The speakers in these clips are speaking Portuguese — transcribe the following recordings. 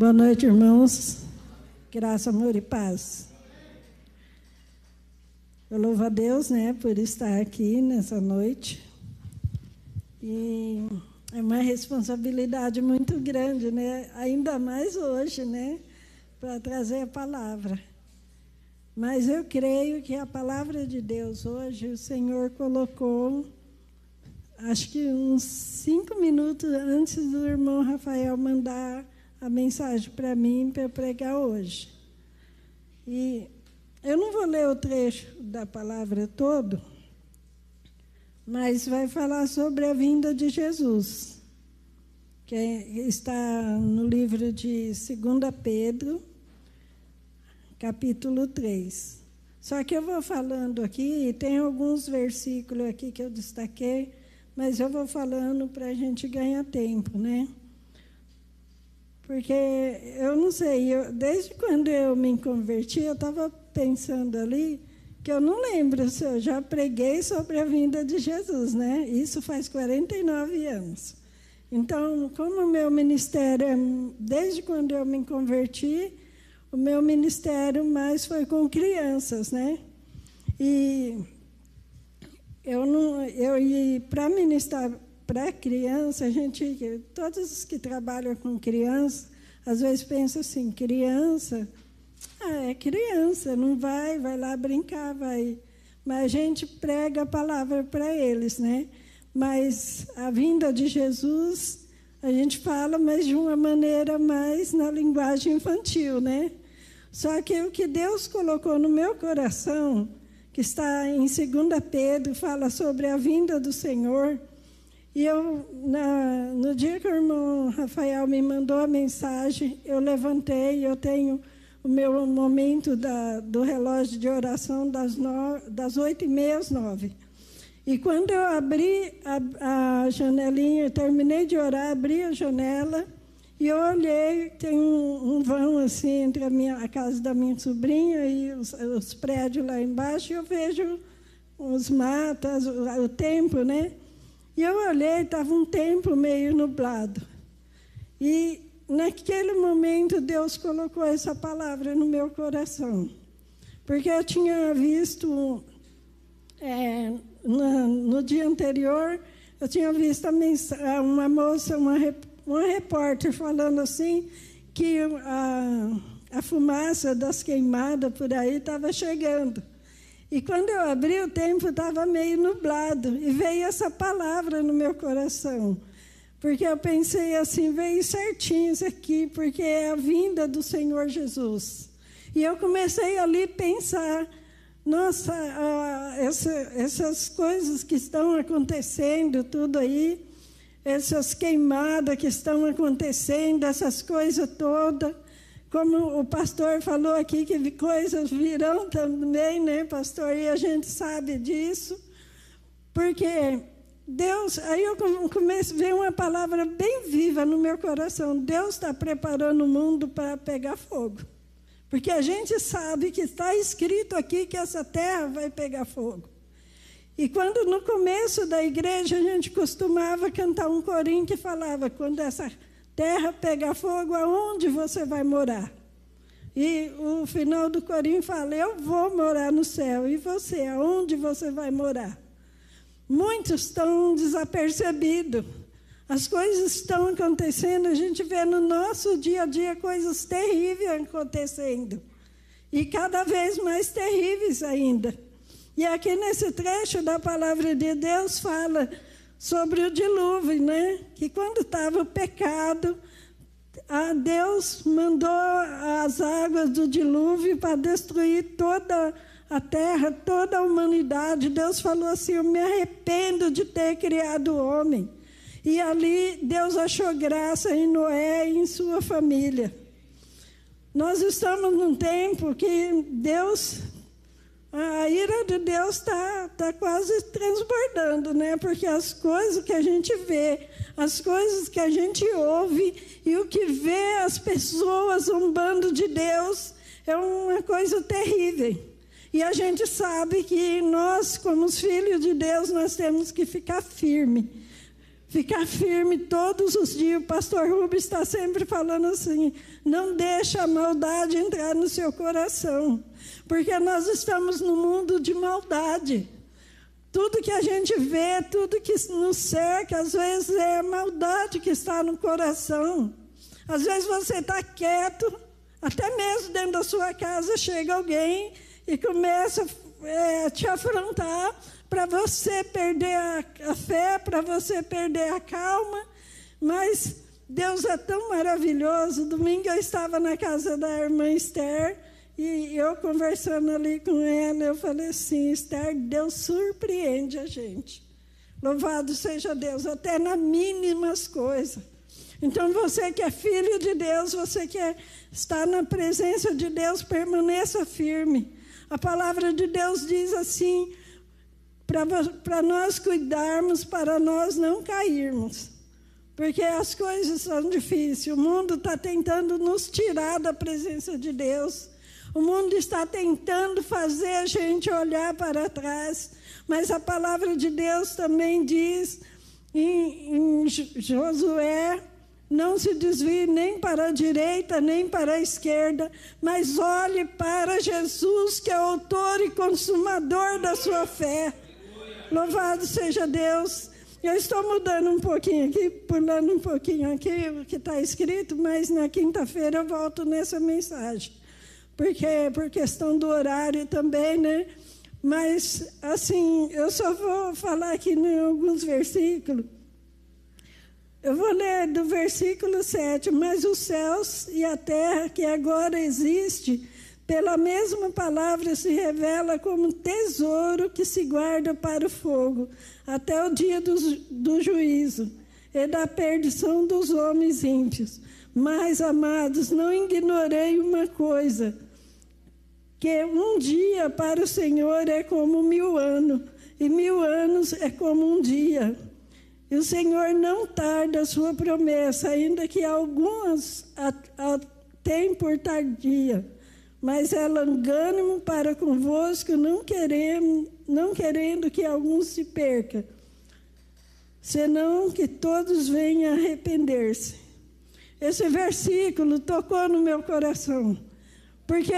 Boa noite, irmãos. Graça, amor e paz. Eu louvo a Deus, né, por estar aqui nessa noite. E é uma responsabilidade muito grande, né? Ainda mais hoje, né, para trazer a palavra. Mas eu creio que a palavra de Deus hoje o Senhor colocou, acho que uns cinco minutos antes do irmão Rafael mandar a mensagem para mim para pregar hoje. E eu não vou ler o trecho da palavra todo, mas vai falar sobre a vinda de Jesus, que é, está no livro de 2 Pedro, capítulo 3. Só que eu vou falando aqui, e tem alguns versículos aqui que eu destaquei, mas eu vou falando para a gente ganhar tempo, né? Porque eu não sei, eu, desde quando eu me converti, eu estava pensando ali que eu não lembro se eu já preguei sobre a vinda de Jesus, né? Isso faz 49 anos. Então, como o meu ministério, é, desde quando eu me converti, o meu ministério mais foi com crianças, né? E eu não, eu para ministrar para criança, a gente, todos os que trabalham com criança, às vezes pensam assim, criança, ah, é criança, não vai, vai lá brincar, vai. Mas a gente prega a palavra para eles, né? Mas a vinda de Jesus, a gente fala, mas de uma maneira mais na linguagem infantil, né? Só que o que Deus colocou no meu coração, que está em 2 Pedro, fala sobre a vinda do Senhor, e eu, na, no dia que o irmão Rafael me mandou a mensagem, eu levantei, eu tenho o meu momento da, do relógio de oração das, no, das 8 e meia às 9. E quando eu abri a, a janelinha, eu terminei de orar, abri a janela e eu olhei, tem um, um vão assim entre a, minha, a casa da minha sobrinha e os, os prédios lá embaixo, e eu vejo os matas, o, o tempo, né? E eu olhei, estava um tempo meio nublado. E naquele momento Deus colocou essa palavra no meu coração. Porque eu tinha visto, é, no, no, dia anterior, eu tinha visto uma moça, uma, uma repórter falando assim, que a, a fumaça das queimadas por aí estava chegando. E quando eu abri, o tempo estava meio nublado e veio essa palavra no meu coração. Porque eu pensei assim, veio certinho isso aqui, porque é a vinda do Senhor Jesus. E eu comecei ali a pensar, nossa, essa, essas coisas que estão acontecendo, tudo aí, essas queimadas que estão acontecendo, essas coisas todas. Como o pastor falou aqui, que coisas virão também, né, pastor? E a gente sabe disso. Porque Deus, aí eu a ver uma palavra bem viva no meu coração. Deus está preparando o mundo para pegar fogo. Porque a gente sabe que está escrito aqui que essa terra vai pegar fogo. E quando no começo da igreja a gente costumava cantar um corinho que falava: quando essa terra pegar fogo, aonde você vai morar? E o final do corinho fala: Eu vou morar no céu. E você, aonde você vai morar? Muitos estão desapercebidos. As coisas estão acontecendo, a gente vê no nosso dia a dia coisas terríveis acontecendo. E cada vez mais terríveis ainda. E aqui nesse trecho da palavra de Deus fala sobre o dilúvio, né? Que quando estava o pecado, a Deus mandou as águas do dilúvio para destruir toda a terra, toda a humanidade. Deus falou assim: Eu me arrependo de ter criado o homem. E ali Deus achou graça em Noé e em sua família. Nós estamos num tempo que Deus a ira de Deus está tá quase transbordando, né? Porque as coisas que a gente vê, as coisas que a gente ouve e o que vê as pessoas zombando de Deus é uma coisa terrível. E a gente sabe que nós, como os filhos de Deus, nós temos que ficar firme. Ficar firme todos os dias. O pastor Rubens está sempre falando assim: não deixa a maldade entrar no seu coração. Porque nós estamos no mundo de maldade. Tudo que a gente vê, tudo que nos cerca, às vezes é maldade que está no coração. Às vezes você está quieto, até mesmo dentro da sua casa chega alguém e começa é, a te afrontar para você perder a, a fé, para você perder a calma. Mas Deus é tão maravilhoso. Domingo eu estava na casa da irmã Esther e eu conversando ali com ela, eu falei assim: Esther, Deus surpreende a gente. Louvado seja Deus, até nas mínimas coisas. Então, você que é filho de Deus, você que é, está na presença de Deus, permaneça firme. A palavra de Deus diz assim: para nós cuidarmos, para nós não cairmos. Porque as coisas são difíceis. O mundo está tentando nos tirar da presença de Deus. O mundo está tentando fazer a gente olhar para trás, mas a palavra de Deus também diz em, em Josué: não se desvie nem para a direita, nem para a esquerda, mas olhe para Jesus, que é autor e consumador da sua fé. Louvado seja Deus. Eu estou mudando um pouquinho aqui, pulando um pouquinho aqui o que está escrito, mas na quinta-feira eu volto nessa mensagem porque por questão do horário também, né? Mas, assim, eu só vou falar aqui em alguns versículos. Eu vou ler do versículo 7. Mas os céus e a terra que agora existe, pela mesma palavra se revela como tesouro que se guarda para o fogo, até o dia do, do juízo e da perdição dos homens ímpios. Mas, amados, não ignorei uma coisa que um dia para o Senhor é como mil anos, e mil anos é como um dia. E o Senhor não tarda a sua promessa, ainda que algumas a, a tem por tardia, mas é longânimo para convosco, não querendo, não querendo que alguns se perca, senão que todos venham arrepender-se. Esse versículo tocou no meu coração. Porque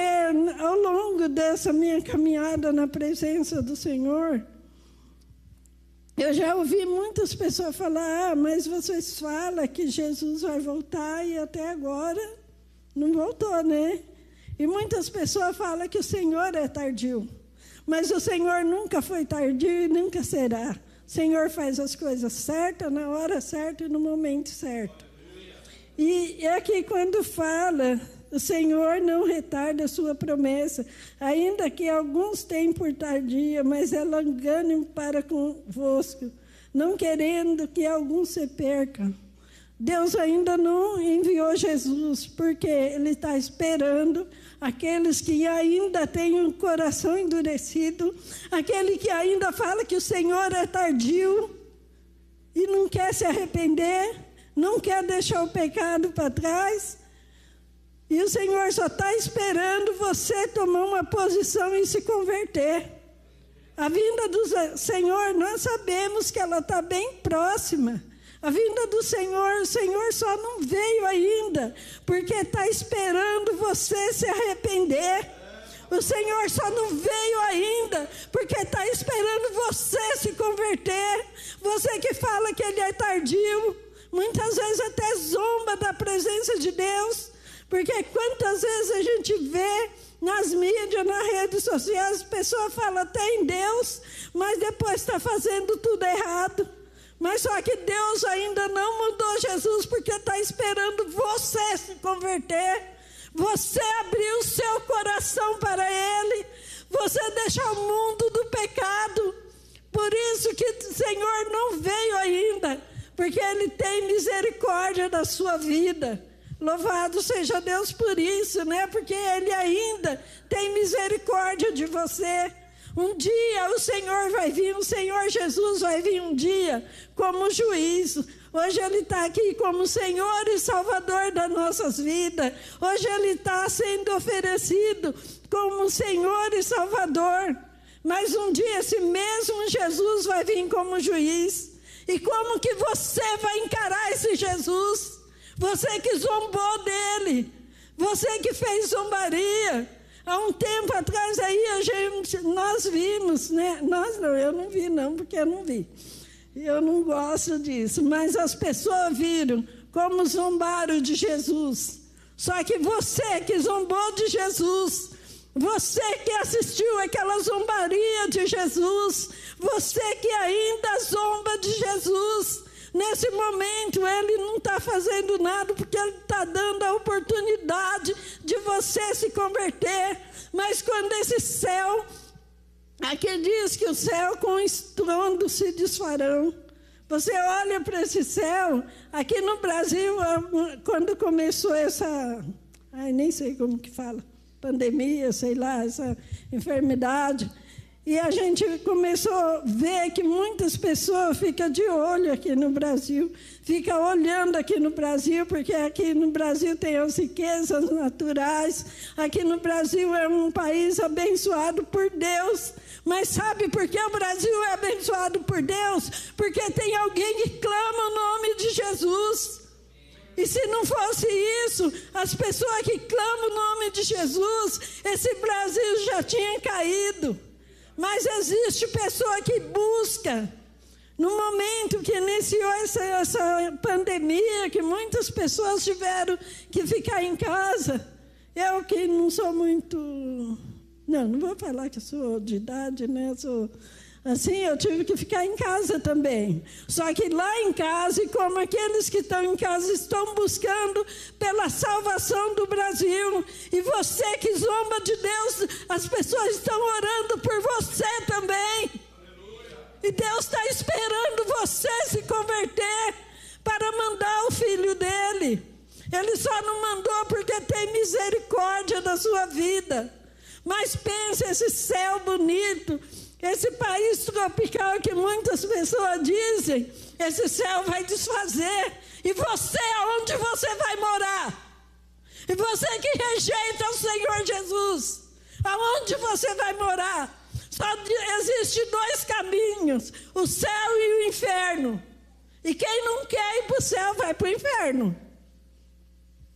ao longo dessa minha caminhada na presença do Senhor, eu já ouvi muitas pessoas falar: ah, mas vocês falam que Jesus vai voltar e até agora não voltou, né? E muitas pessoas falam que o Senhor é tardio. Mas o Senhor nunca foi tardio e nunca será. O Senhor faz as coisas certas, na hora certa e no momento certo. E aqui quando fala o Senhor não retarda a sua promessa, ainda que alguns tenham por tardia, mas é longânimo para convosco, não querendo que alguns se percam. Deus ainda não enviou Jesus, porque Ele está esperando aqueles que ainda têm o coração endurecido, aquele que ainda fala que o Senhor é tardio e não quer se arrepender, não quer deixar o pecado para trás. E o Senhor só está esperando você tomar uma posição e se converter. A vinda do Senhor, nós sabemos que ela está bem próxima. A vinda do Senhor, o Senhor só não veio ainda, porque está esperando você se arrepender. O Senhor só não veio ainda, porque está esperando você se converter. Você que fala que Ele é tardio, muitas vezes até zomba da presença de Deus. Porque quantas vezes a gente vê nas mídias, nas redes sociais, as pessoas falam até em Deus, mas depois está fazendo tudo errado. Mas só que Deus ainda não mudou Jesus, porque está esperando você se converter, você abrir o seu coração para Ele, você deixar o mundo do pecado. Por isso que o Senhor não veio ainda, porque Ele tem misericórdia da sua vida. Louvado seja Deus por isso, né? Porque Ele ainda tem misericórdia de você. Um dia o Senhor vai vir, o Senhor Jesus vai vir um dia como juízo. Hoje Ele está aqui como Senhor e Salvador das nossas vidas. Hoje Ele está sendo oferecido como Senhor e Salvador. Mas um dia esse mesmo Jesus vai vir como juiz. E como que você vai encarar esse Jesus? Você que zombou dele, você que fez zombaria. Há um tempo atrás aí a gente, nós vimos, né? Nós não, eu não vi não, porque eu não vi. Eu não gosto disso, mas as pessoas viram como zombaram de Jesus. Só que você que zombou de Jesus, você que assistiu aquela zombaria de Jesus, você que ainda zomba de Jesus, nesse momento ele não está fazendo nada porque ele está dando a oportunidade de você se converter. Mas quando esse céu, aqui diz que o céu com estrondo se desfarão. Você olha para esse céu, aqui no Brasil, quando começou essa, ai, nem sei como que fala, pandemia, sei lá, essa enfermidade, e a gente começou a ver que muitas pessoas ficam de olho aqui no Brasil, ficam olhando aqui no Brasil, porque aqui no Brasil tem as riquezas naturais, aqui no Brasil é um país abençoado por Deus. Mas sabe por que o Brasil é abençoado por Deus? Porque tem alguém que clama o nome de Jesus. E se não fosse isso, as pessoas que clamam o nome de Jesus, esse Brasil já tinha caído. Mas existe pessoa que busca. No momento que iniciou essa, essa pandemia, que muitas pessoas tiveram que ficar em casa, eu que não sou muito não, não vou falar que sou de idade, né? Sou, assim, eu tive que ficar em casa também. Só que lá em casa, e como aqueles que estão em casa estão buscando pela salvação do Brasil, e você que zomba de Deus, as pessoas estão orando por você também. E Deus está esperando você se converter para mandar o filho dele. Ele só não mandou porque tem misericórdia da sua vida. Mas pense esse céu bonito, esse país tropical que muitas pessoas dizem, esse céu vai desfazer. E você, aonde você vai morar? E você que rejeita o Senhor Jesus, aonde você vai morar? Só existe dois caminhos: o céu e o inferno. E quem não quer ir para o céu vai para o inferno.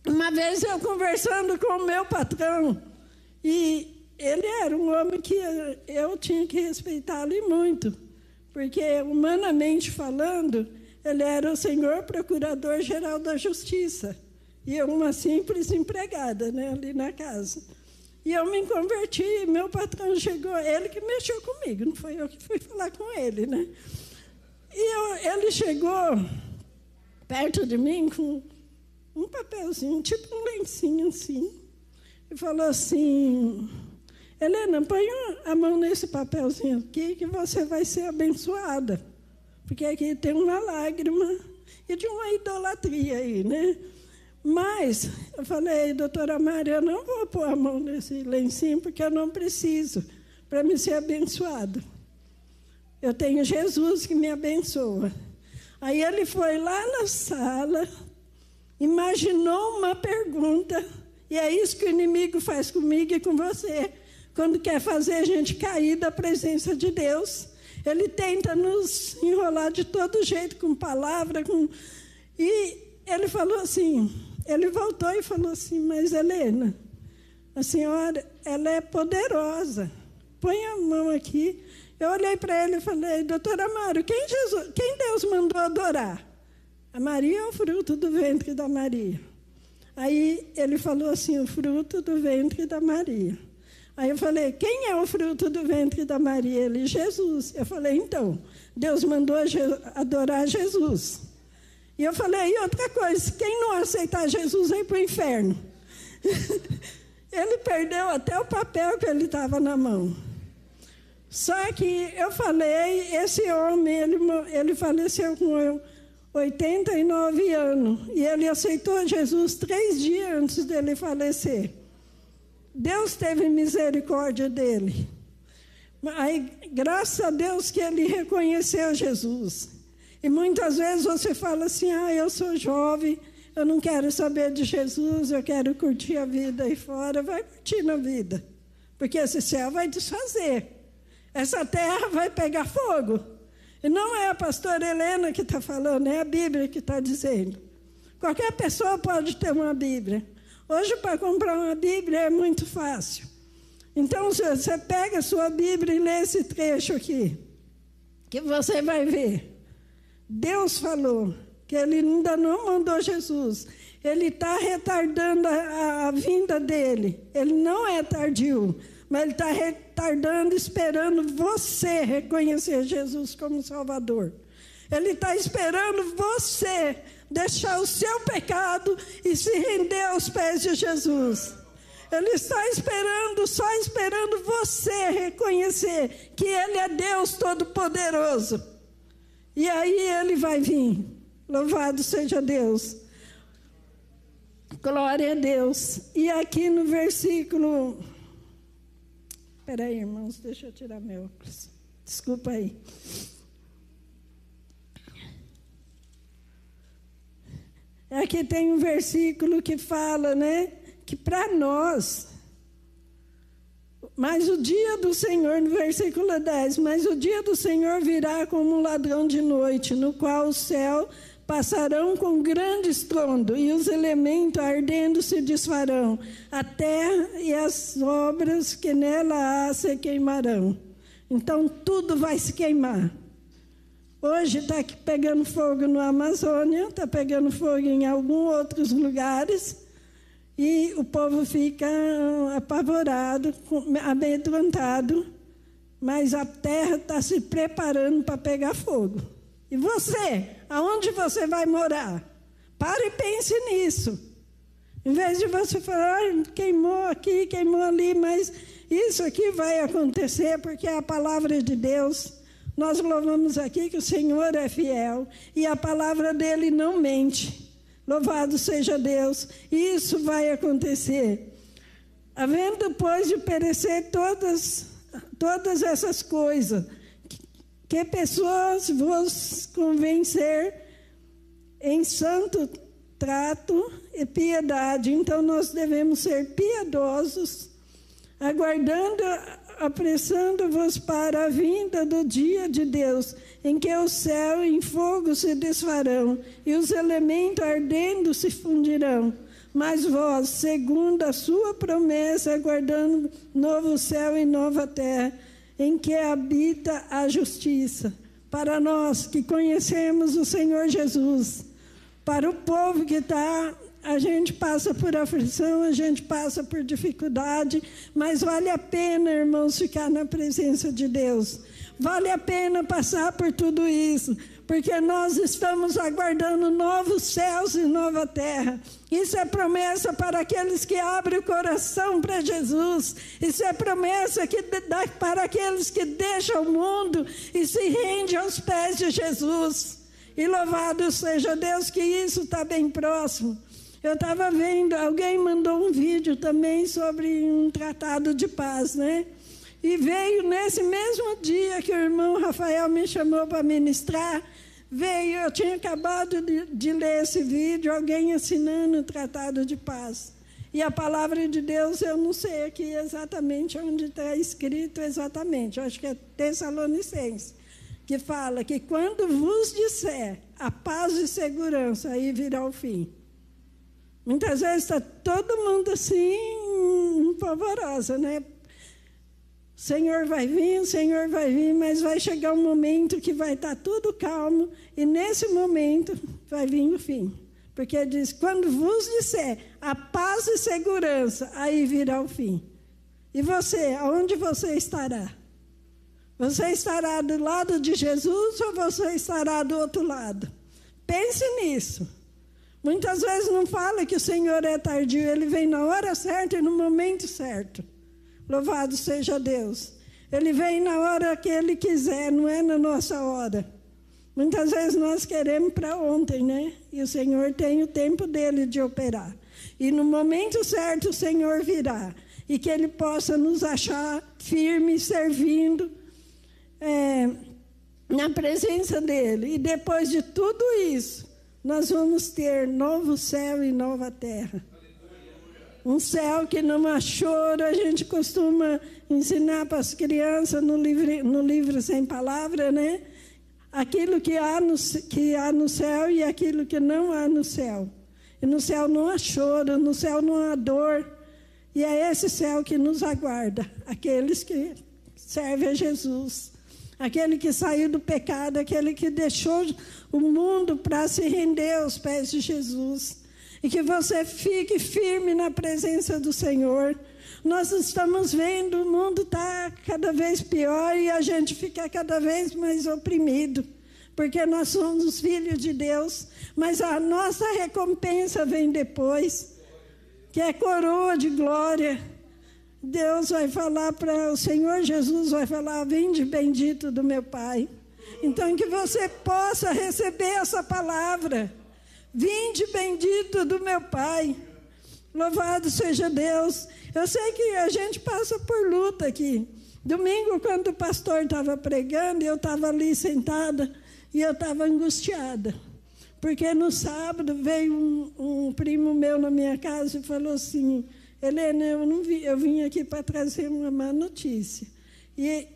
Uma vez eu conversando com o meu patrão, e ele era um homem que eu tinha que respeitá-lo muito, porque, humanamente falando, ele era o senhor procurador-geral da Justiça e eu uma simples empregada né, ali na casa. E eu me converti, meu patrão chegou, ele que mexeu comigo, não foi eu que fui falar com ele, né? E eu, ele chegou perto de mim com um papelzinho, tipo um lencinho assim, e falou assim: Helena, põe a mão nesse papelzinho aqui que você vai ser abençoada. Porque aqui tem uma lágrima e de uma idolatria aí, né? Mas eu falei, doutora Maria, eu não vou pôr a mão nesse lencinho porque eu não preciso para me ser abençoado. Eu tenho Jesus que me abençoa. Aí ele foi lá na sala, imaginou uma pergunta, e é isso que o inimigo faz comigo e com você quando quer fazer a gente cair da presença de Deus. Ele tenta nos enrolar de todo jeito, com palavra, com. E ele falou assim, ele voltou e falou assim, mas Helena, a senhora, ela é poderosa. Põe a mão aqui. Eu olhei para ele e falei, doutora Amaro, quem, Jesus, quem Deus mandou adorar? A Maria ou o fruto do ventre da Maria? Aí ele falou assim, o fruto do ventre da Maria. Aí eu falei, quem é o fruto do ventre da Maria? Ele, Jesus. Eu falei, então, Deus mandou adorar Jesus. E eu falei, e outra coisa, quem não aceitar Jesus vai para o inferno. ele perdeu até o papel que ele estava na mão. Só que eu falei, esse homem, ele, ele faleceu com 89 anos. E ele aceitou Jesus três dias antes dele falecer. Deus teve misericórdia dele. Aí, graças a Deus que ele reconheceu Jesus. E muitas vezes você fala assim: ah, eu sou jovem, eu não quero saber de Jesus, eu quero curtir a vida aí fora. Vai curtir na vida, porque esse céu vai desfazer, essa terra vai pegar fogo. E não é a pastora Helena que está falando, é a Bíblia que está dizendo. Qualquer pessoa pode ter uma Bíblia. Hoje, para comprar uma Bíblia é muito fácil. Então, você pega a sua Bíblia e lê esse trecho aqui, que você vai ver. Deus falou que Ele ainda não mandou Jesus. Ele está retardando a, a, vinda dele. Ele não é tardio, mas ele está retardando, esperando você reconhecer Jesus como Salvador. Ele está esperando você deixar o seu pecado e se render aos pés de Jesus. Ele está esperando, só esperando você reconhecer que Ele é Deus Todo-Poderoso. E aí Ele vai vir. Louvado seja Deus. Glória a Deus. E aqui no versículo. Espera aí, irmãos, deixa eu tirar meu óculos. Desculpa aí. Aqui tem um versículo que fala, né? Que para nós, mas o dia do Senhor, no versículo 10, mas o dia do Senhor virá como um ladrão de noite, no qual o céu passarão com grande estrondo, e os elementos ardendo se desfarão, a terra e as obras que nela há se queimarão. Então tudo vai se queimar. Hoje está pegando fogo no Amazônia, está pegando fogo em alguns outros lugares, e o povo fica apavorado, amedrontado, mas a terra está se preparando para pegar fogo. E você, aonde você vai morar? Pare e pense nisso. Em vez de você falar, queimou aqui, queimou ali, mas isso aqui vai acontecer porque é a palavra de Deus. Nós louvamos aqui que o Senhor é fiel e a palavra dele não mente. Louvado seja Deus. Isso vai acontecer. Havendo, pois, de perecer todas, todas essas coisas, que pessoas vos convencer em santo trato e piedade. Então, nós devemos ser piedosos, aguardando apressando-vos para a vinda do dia de Deus, em que o céu em fogo se desfarão e os elementos ardendo se fundirão. Mas vós, segundo a sua promessa, aguardando novo céu e nova terra, em que habita a justiça. Para nós que conhecemos o Senhor Jesus, para o povo que está a gente passa por aflição, a gente passa por dificuldade, mas vale a pena, irmãos, ficar na presença de Deus. Vale a pena passar por tudo isso, porque nós estamos aguardando novos céus e nova terra. Isso é promessa para aqueles que abrem o coração para Jesus. Isso é promessa que para aqueles que deixam o mundo e se rendem aos pés de Jesus. E louvado seja Deus que isso está bem próximo. Eu estava vendo, alguém mandou um vídeo também sobre um tratado de paz, né? E veio nesse mesmo dia que o irmão Rafael me chamou para ministrar, veio, eu tinha acabado de, de ler esse vídeo, alguém assinando o tratado de paz. E a palavra de Deus, eu não sei aqui exatamente onde está escrito exatamente, eu acho que é Tessalonicense, que fala que quando vos disser a paz e segurança, aí virá o fim. Muitas vezes está todo mundo assim, polvorosa, né? O Senhor vai vir, o Senhor vai vir, mas vai chegar um momento que vai estar tá tudo calmo, e nesse momento vai vir o fim. Porque diz: quando vos disser a paz e segurança, aí virá o fim. E você, aonde você estará? Você estará do lado de Jesus ou você estará do outro lado? Pense nisso. Muitas vezes não fala que o Senhor é tardio, ele vem na hora certa e no momento certo. Louvado seja Deus. Ele vem na hora que ele quiser, não é na nossa hora. Muitas vezes nós queremos para ontem, né? E o Senhor tem o tempo dele de operar. E no momento certo o Senhor virá. E que ele possa nos achar firmes, servindo é, na presença dele. E depois de tudo isso, nós vamos ter novo céu e nova terra. Um céu que não há choro, a gente costuma ensinar para as crianças no livro, no livro Sem Palavra, né? aquilo que há, no, que há no céu e aquilo que não há no céu. E no céu não há choro, no céu não há dor. E é esse céu que nos aguarda, aqueles que servem a Jesus. Aquele que saiu do pecado, aquele que deixou o mundo para se render aos pés de Jesus. E que você fique firme na presença do Senhor. Nós estamos vendo, o mundo está cada vez pior e a gente fica cada vez mais oprimido, porque nós somos filhos de Deus, mas a nossa recompensa vem depois, que é coroa de glória. Deus vai falar para o Senhor Jesus, vai falar: Vinde bendito do meu Pai. Então, que você possa receber essa palavra. Vinde bendito do meu Pai. Louvado seja Deus. Eu sei que a gente passa por luta aqui. Domingo, quando o pastor estava pregando, eu estava ali sentada e eu estava angustiada. Porque no sábado veio um, um, primo meu na minha casa e falou assim: Helena, eu, não vi, eu vim aqui para trazer uma má notícia. E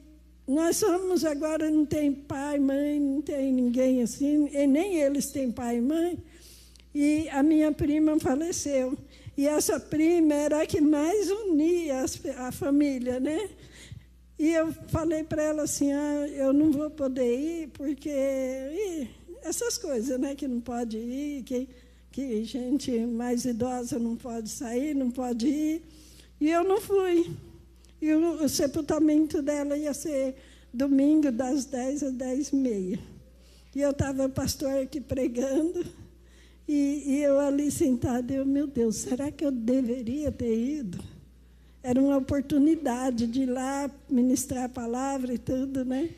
nós somos agora, não tem pai, mãe, não tem ninguém assim, e nem eles têm pai e mãe. E a minha prima faleceu. E essa prima era a que mais unia a família, né? E eu falei para ela assim: ah, eu não vou poder ir, porque. Essas coisas, né? Que não pode ir, que, que gente mais idosa não pode sair, não pode ir. E eu não fui. E o, o sepultamento dela ia ser domingo, das 10 às 10 e meia. E eu estava, pastor, aqui pregando. E, e eu ali sentada, eu, meu Deus, será que eu deveria ter ido? Era uma oportunidade de ir lá ministrar a palavra e tudo, né?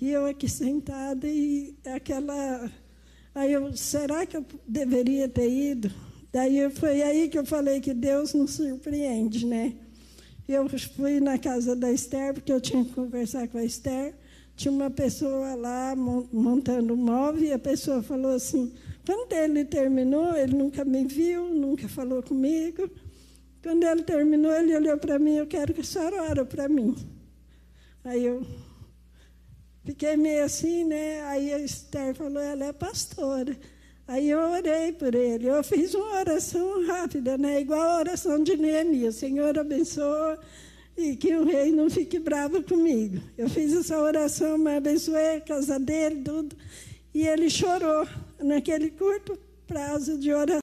E eu aqui sentada e aquela. Aí eu, será que eu deveria ter ido? Daí foi aí que eu falei que Deus nos surpreende, né? Eu fui na casa da Esther, porque eu tinha que conversar com a Esther. Tinha uma pessoa lá montando um móvel e a pessoa falou assim: quando ele terminou, ele nunca me viu, nunca falou comigo. Quando ele terminou, ele olhou para mim, eu quero que a senhora ore para mim. Aí eu fiquei meio assim, né? Aí a Esther falou, ela é pastora. Aí eu orei por ele. Eu fiz uma oração rápida, né? Igual a oração de Neemias. Senhor, abençoa e que o rei não fique bravo comigo. Eu fiz essa oração, mas abençoei a casa dele, tudo. E ele chorou naquele curto prazo de oração.